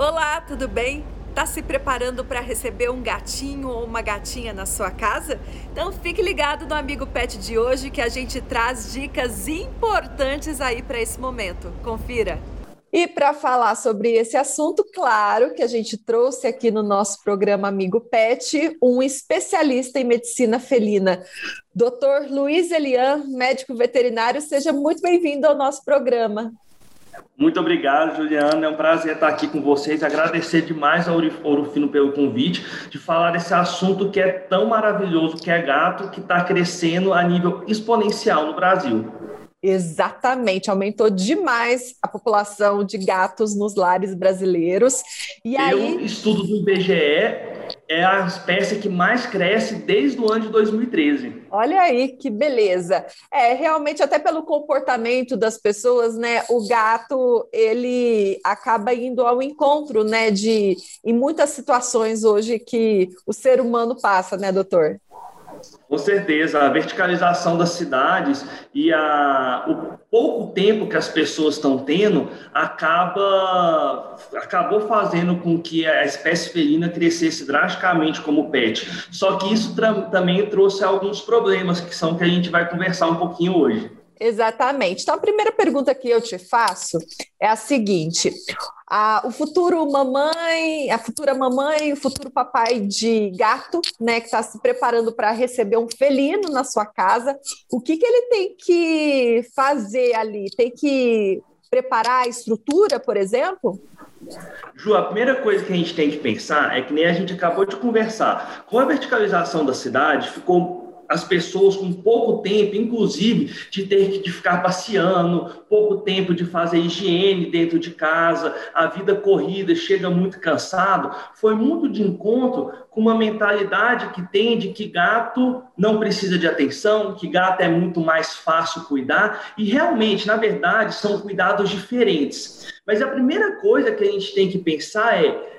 Olá, tudo bem? Tá se preparando para receber um gatinho ou uma gatinha na sua casa? Então fique ligado no Amigo Pet de hoje que a gente traz dicas importantes aí para esse momento. Confira. E para falar sobre esse assunto, claro que a gente trouxe aqui no nosso programa Amigo Pet um especialista em medicina felina, Dr. Luiz Elian, médico veterinário. Seja muito bem-vindo ao nosso programa. Muito obrigado, Juliana. É um prazer estar aqui com vocês. Agradecer demais ao Ouro Fino pelo convite de falar desse assunto que é tão maravilhoso, que é gato, que está crescendo a nível exponencial no Brasil. Exatamente, aumentou demais a população de gatos nos lares brasileiros. E aí, estudo do IBGE é a espécie que mais cresce desde o ano de 2013. Olha aí que beleza. É, realmente até pelo comportamento das pessoas, né, o gato, ele acaba indo ao encontro, né, de em muitas situações hoje que o ser humano passa, né, doutor? Com certeza, a verticalização das cidades e a, pouco tempo que as pessoas estão tendo acaba acabou fazendo com que a espécie felina crescesse drasticamente como pet. Só que isso também trouxe alguns problemas que são que a gente vai conversar um pouquinho hoje. Exatamente. Então, a primeira pergunta que eu te faço é a seguinte: a, o futuro mamãe, a futura mamãe, o futuro papai de gato, né, que está se preparando para receber um felino na sua casa, o que, que ele tem que fazer ali? Tem que preparar a estrutura, por exemplo? Ju, a primeira coisa que a gente tem que pensar é que nem a gente acabou de conversar. Com a verticalização da cidade, ficou as pessoas com pouco tempo, inclusive de ter que ficar passeando, pouco tempo de fazer higiene dentro de casa, a vida corrida, chega muito cansado, foi muito de encontro com uma mentalidade que tem de que gato não precisa de atenção, que gato é muito mais fácil cuidar, e realmente, na verdade, são cuidados diferentes. Mas a primeira coisa que a gente tem que pensar é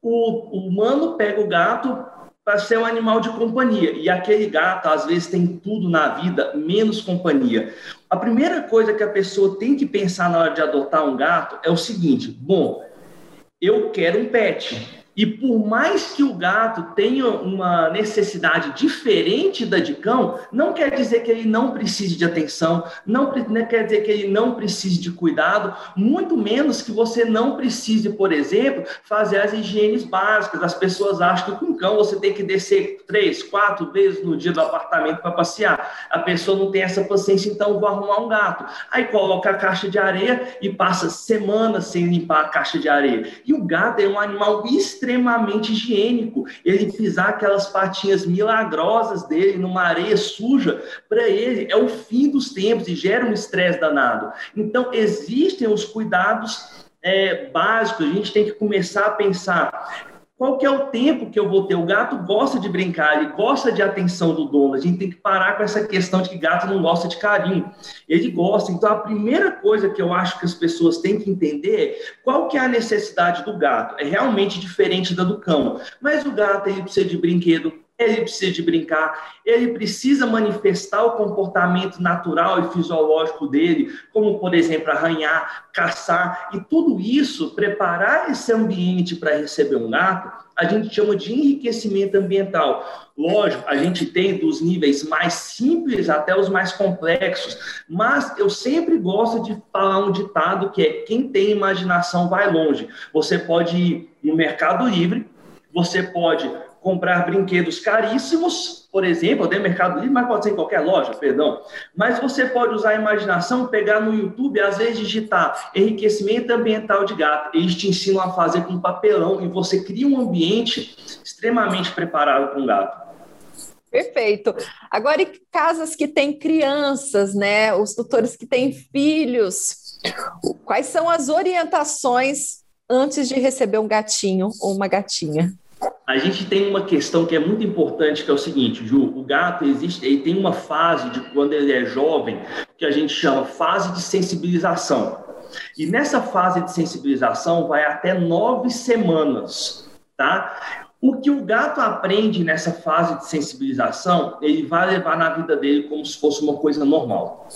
o humano pega o gato para ser um animal de companhia. E aquele gato, às vezes, tem tudo na vida, menos companhia. A primeira coisa que a pessoa tem que pensar na hora de adotar um gato é o seguinte: bom, eu quero um pet. E por mais que o gato tenha uma necessidade diferente da de cão, não quer dizer que ele não precise de atenção, não, não quer dizer que ele não precise de cuidado, muito menos que você não precise, por exemplo, fazer as higienes básicas. As pessoas acham que com cão você tem que descer três, quatro vezes no dia do apartamento para passear. A pessoa não tem essa paciência, então vou arrumar um gato. Aí coloca a caixa de areia e passa semanas sem limpar a caixa de areia. E o gato é um animal extremamente extremamente higiênico. Ele pisar aquelas patinhas milagrosas dele numa areia suja, para ele é o fim dos tempos e gera um estresse danado. Então, existem os cuidados é, básicos, a gente tem que começar a pensar qual que é o tempo que eu vou ter? O gato gosta de brincar, ele gosta de atenção do dono. A gente tem que parar com essa questão de que gato não gosta de carinho. Ele gosta. Então, a primeira coisa que eu acho que as pessoas têm que entender é qual que é a necessidade do gato. É realmente diferente da do cão. Mas o gato, ele precisa de brinquedo, ele precisa de brincar, ele precisa manifestar o comportamento natural e fisiológico dele, como, por exemplo, arranhar, caçar, e tudo isso, preparar esse ambiente para receber um gato, a gente chama de enriquecimento ambiental. Lógico, a gente tem dos níveis mais simples até os mais complexos, mas eu sempre gosto de falar um ditado que é: quem tem imaginação vai longe. Você pode ir no Mercado Livre, você pode comprar brinquedos caríssimos, por exemplo, no Mercado Livre, mas pode ser em qualquer loja, perdão. Mas você pode usar a imaginação, pegar no YouTube, às vezes digitar enriquecimento ambiental de gato. Eles te ensinam a fazer com papelão e você cria um ambiente extremamente preparado para um gato. Perfeito. Agora, em casas que têm crianças, né? Os tutores que têm filhos, quais são as orientações antes de receber um gatinho ou uma gatinha? A gente tem uma questão que é muito importante, que é o seguinte, Ju, o gato existe, ele tem uma fase de quando ele é jovem, que a gente chama fase de sensibilização. E nessa fase de sensibilização vai até nove semanas, tá? O que o gato aprende nessa fase de sensibilização, ele vai levar na vida dele como se fosse uma coisa normal.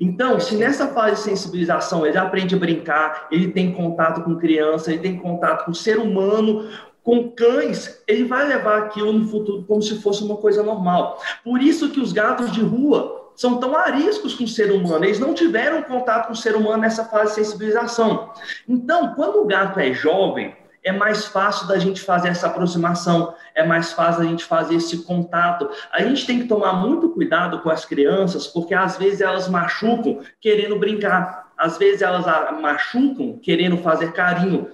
Então, se nessa fase de sensibilização ele aprende a brincar, ele tem contato com criança, ele tem contato com ser humano, com cães, ele vai levar aquilo no futuro como se fosse uma coisa normal. Por isso que os gatos de rua são tão ariscos com o ser humano, eles não tiveram contato com o ser humano nessa fase de sensibilização. Então, quando o gato é jovem, é mais fácil da gente fazer essa aproximação, é mais fácil da gente fazer esse contato. A gente tem que tomar muito cuidado com as crianças, porque às vezes elas machucam querendo brincar, às vezes elas machucam querendo fazer carinho.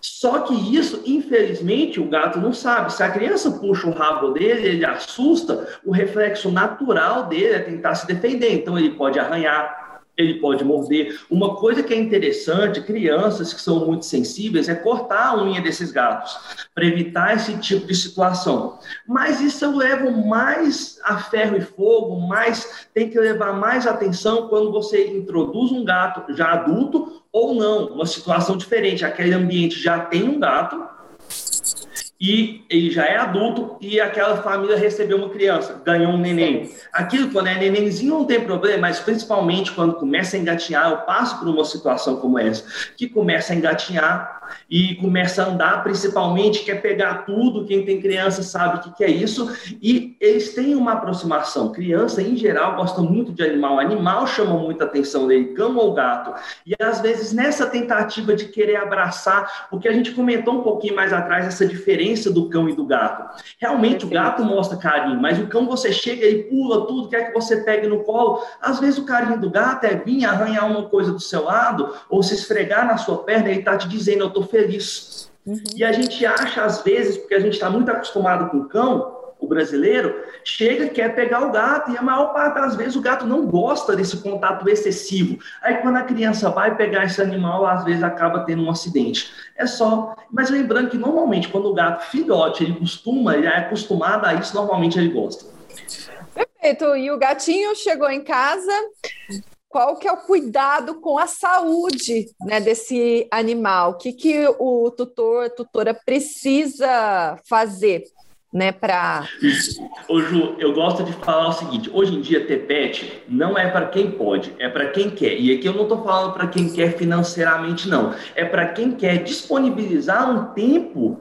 Só que isso, infelizmente, o gato não sabe. Se a criança puxa o rabo dele, ele assusta, o reflexo natural dele é tentar se defender. Então, ele pode arranhar, ele pode morder. Uma coisa que é interessante, crianças que são muito sensíveis, é cortar a unha desses gatos, para evitar esse tipo de situação. Mas isso leva mais a ferro e fogo, mais tem que levar mais atenção quando você introduz um gato já adulto ou não, uma situação diferente. Aquele ambiente já tem um gato, e ele já é adulto e aquela família recebeu uma criança, ganhou um neném. Aquilo, quando é nenenzinho, não tem problema, mas principalmente quando começa a engatinhar, eu passo por uma situação como essa, que começa a engatinhar e começa a andar, principalmente, quer pegar tudo, quem tem criança sabe o que, que é isso, e eles têm uma aproximação. Criança, em geral, gosta muito de animal, animal chama muita atenção dele, cão ou gato. E às vezes, nessa tentativa de querer abraçar, porque a gente comentou um pouquinho mais atrás essa diferença do cão e do gato. Realmente, o gato mostra carinho, mas o cão você chega e pula tudo, quer que você pegue no colo. Às vezes, o carinho do gato é vir arranhar uma coisa do seu lado, ou se esfregar na sua perna e tá te dizendo, eu tô feliz. Uhum. E a gente acha, às vezes, porque a gente está muito acostumado com o cão, o brasileiro, chega quer pegar o gato, e a maior parte das vezes o gato não gosta desse contato excessivo. Aí quando a criança vai pegar esse animal, às vezes acaba tendo um acidente. É só. Mas lembrando que normalmente quando o gato filhote, ele costuma, ele é acostumado a isso, normalmente ele gosta. Perfeito. E o gatinho chegou em casa, qual que é o cuidado com a saúde né, desse animal? O que, que o tutor, tutora precisa fazer né, para... Ô Ju, eu gosto de falar o seguinte, hoje em dia ter pet não é para quem pode, é para quem quer. E aqui eu não estou falando para quem quer financeiramente, não. É para quem quer disponibilizar um tempo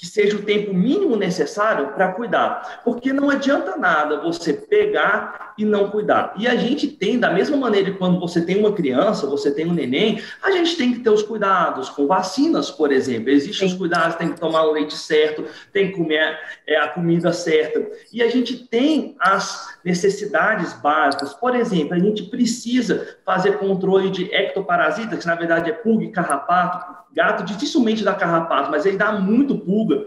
que seja o tempo mínimo necessário para cuidar. Porque não adianta nada você pegar e não cuidar. E a gente tem, da mesma maneira que quando você tem uma criança, você tem um neném, a gente tem que ter os cuidados com vacinas, por exemplo. Existem os cuidados, tem que tomar o leite certo, tem que comer é, a comida certa. E a gente tem as necessidades básicas. Por exemplo, a gente precisa fazer controle de ectoparasitas, que na verdade é pulga e carrapato, Gato dificilmente dá carrapato, mas ele dá muito pulga.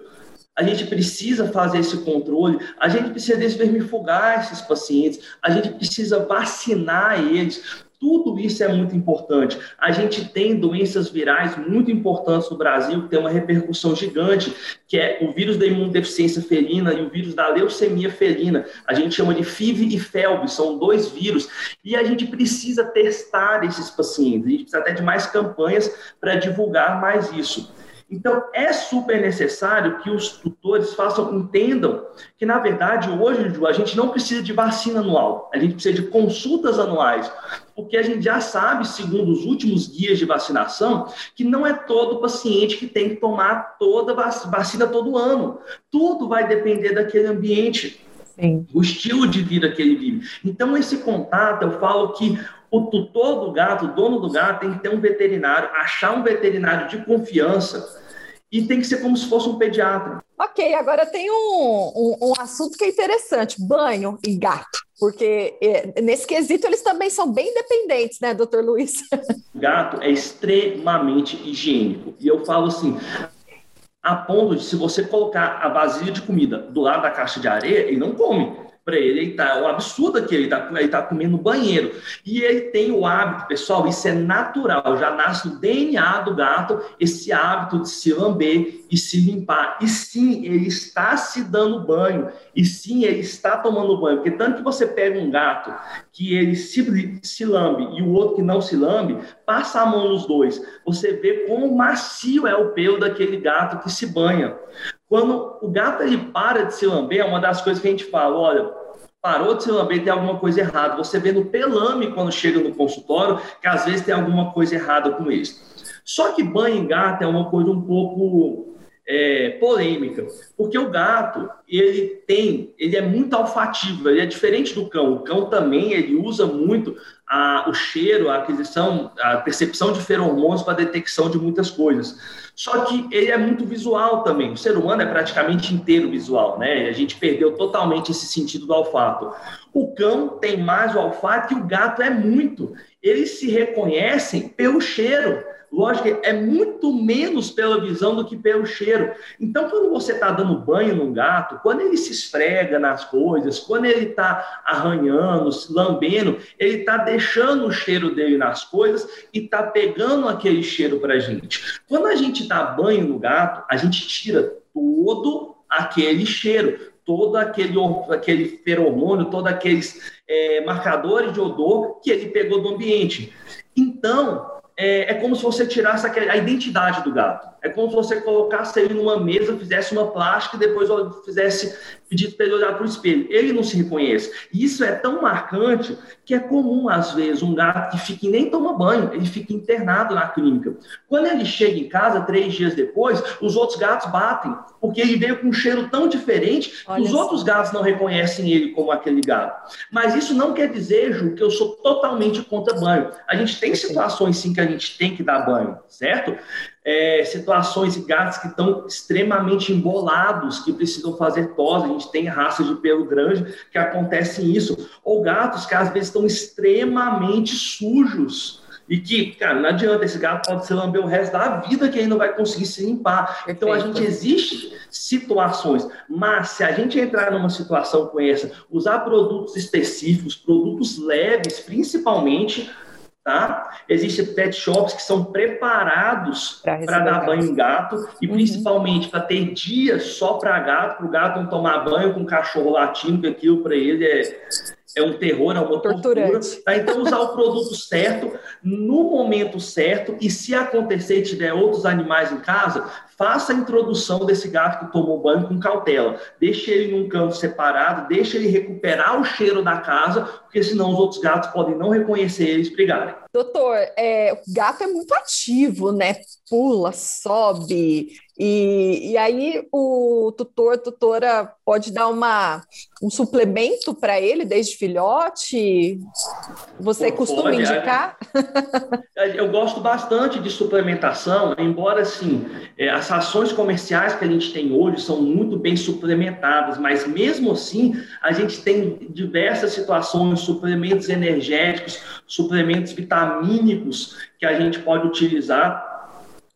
A gente precisa fazer esse controle, a gente precisa desvermifugar esses pacientes, a gente precisa vacinar eles. Tudo isso é muito importante. A gente tem doenças virais muito importantes no Brasil, que tem uma repercussão gigante, que é o vírus da imunodeficiência felina e o vírus da leucemia felina. A gente chama de FIV e FeLV, são dois vírus. E a gente precisa testar esses pacientes. A gente precisa até de mais campanhas para divulgar mais isso. Então, é super necessário que os tutores façam, entendam que, na verdade, hoje, a gente não precisa de vacina anual, a gente precisa de consultas anuais, porque a gente já sabe, segundo os últimos guias de vacinação, que não é todo paciente que tem que tomar toda vacina todo ano. Tudo vai depender daquele ambiente. Sim. O estilo de vida que ele vive. Então, esse contato, eu falo que o tutor do gato, o dono do gato, tem que ter um veterinário, achar um veterinário de confiança e tem que ser como se fosse um pediatra. Ok, agora tem um, um, um assunto que é interessante: banho e gato. Porque é, nesse quesito eles também são bem dependentes, né, doutor Luiz? Gato é extremamente higiênico. E eu falo assim: a ponto de se você colocar a vasilha de comida do lado da caixa de areia, ele não come. Para ele. Ele tá, é um absurdo que ele está ele tá comendo no banheiro. E ele tem o hábito, pessoal, isso é natural, já nasce no DNA do gato, esse hábito de se lamber e se limpar. E sim, ele está se dando banho. E sim, ele está tomando banho. Porque tanto que você pega um gato que ele se, se lambe e o outro que não se lambe, passa a mão nos dois. Você vê quão macio é o pelo daquele gato que se banha. Quando o gato ele para de se lamber, é uma das coisas que a gente fala, olha, parou de se lamber, tem alguma coisa errada. Você vê no pelame quando chega no consultório que às vezes tem alguma coisa errada com isso. Só que banho em gato é uma coisa um pouco é, polêmica, porque o gato ele tem, ele é muito olfativo, ele é diferente do cão. O cão também ele usa muito a, o cheiro, a aquisição, a percepção de feromônios para detecção de muitas coisas. Só que ele é muito visual também. O ser humano é praticamente inteiro visual, né? A gente perdeu totalmente esse sentido do olfato. O cão tem mais o olfato e o gato é muito. Eles se reconhecem pelo cheiro. Lógico, é muito menos pela visão do que pelo cheiro. Então, quando você está dando banho no gato, quando ele se esfrega nas coisas, quando ele está arranhando, se lambendo, ele está deixando o cheiro dele nas coisas e está pegando aquele cheiro para a gente. Quando a gente dá banho no gato, a gente tira todo aquele cheiro, todo aquele, aquele feromônio, todos aqueles é, marcadores de odor que ele pegou do ambiente. Então, é, é, como se você tirasse a identidade do gato. É como se você colocasse ele numa mesa, fizesse uma plástica e depois fizesse pedido para ele olhar para o espelho. Ele não se reconhece. E isso é tão marcante que é comum, às vezes, um gato que fica e nem toma banho, ele fica internado na clínica. Quando ele chega em casa, três dias depois, os outros gatos batem, porque ele veio com um cheiro tão diferente Olha que os outros gatos não reconhecem ele como aquele gato. Mas isso não quer dizer, Ju, que eu sou totalmente contra banho. A gente tem situações, sim, que a gente tem que dar banho, certo? É, situações de gatos que estão extremamente embolados, que precisam fazer tosse. A gente tem raças de pelo grande que acontecem isso. Ou gatos que às vezes estão extremamente sujos. E que, cara, não adianta, esse gato pode se lamber o resto da vida que ele não vai conseguir se limpar. Então, a gente existe situações, mas se a gente entrar numa situação com essa, usar produtos específicos, produtos leves, principalmente, Tá? Existem pet shops que são preparados para dar banho em gato e uhum. principalmente para ter dias só para gato, para o gato não tomar banho com cachorro latindo, que aquilo para ele é, é um terror, é uma tortura. Tá? Então, usar o produto certo, no momento certo, e se acontecer e tiver outros animais em casa, faça a introdução desse gato que tomou banho com cautela. Deixe ele num canto separado, deixe ele recuperar o cheiro da casa, porque senão os outros gatos podem não reconhecer eles brigarem. Doutor, é, o gato é muito ativo, né? Pula, sobe, e, e aí o tutor, tutora pode dar uma, um suplemento para ele desde filhote? Você Pô, costuma indicar? Eu gosto bastante de suplementação, embora assim, é, as ações comerciais que a gente tem hoje são muito bem suplementadas, mas mesmo assim a gente tem diversas situações, suplementos energéticos, suplementos vitamínicos que a gente pode utilizar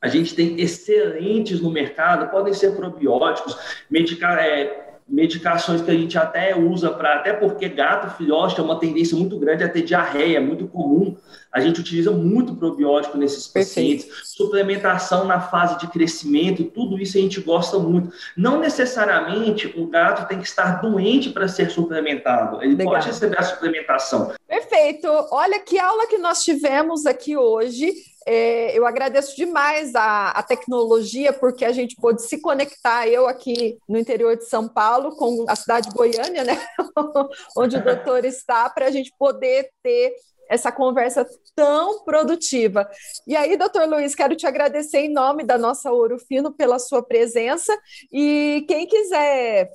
a gente tem excelentes no mercado, podem ser probióticos, medicar, é, medicações que a gente até usa para, até porque gato filhote é uma tendência muito grande a ter diarreia, é muito comum. A gente utiliza muito probiótico nesses pacientes, Perfeito. suplementação na fase de crescimento, tudo isso a gente gosta muito. Não necessariamente o gato tem que estar doente para ser suplementado, ele Legal. pode receber a suplementação. Perfeito. Olha que aula que nós tivemos aqui hoje. É, eu agradeço demais a, a, tecnologia, porque a gente pôde se conectar, eu aqui no interior de São Paulo, com a cidade de Goiânia, né? onde o doutor está, para a gente poder ter essa conversa tão produtiva. E aí, doutor Luiz, quero te agradecer em nome da nossa Ouro Fino pela sua presença. E quem quiser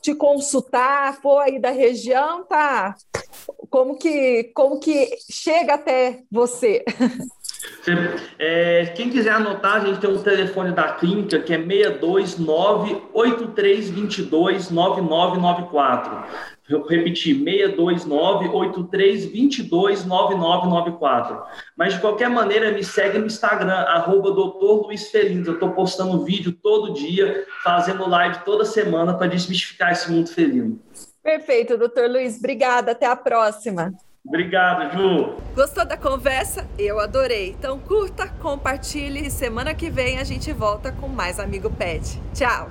te consultar, for aí da região, tá? Como que, como que chega até você? É, quem quiser anotar, a gente tem um telefone da clínica que é 629-8322-9994. Eu repetir, 629-8322-9994. Mas, de qualquer maneira, me segue no Instagram, arroba Luiz. Eu estou postando vídeo todo dia, fazendo live toda semana para desmistificar esse mundo felino. Perfeito, doutor Luiz. Obrigada. Até a próxima. Obrigado, Ju. Gostou da conversa? Eu adorei. Então curta, compartilhe e semana que vem a gente volta com mais Amigo Pet. Tchau.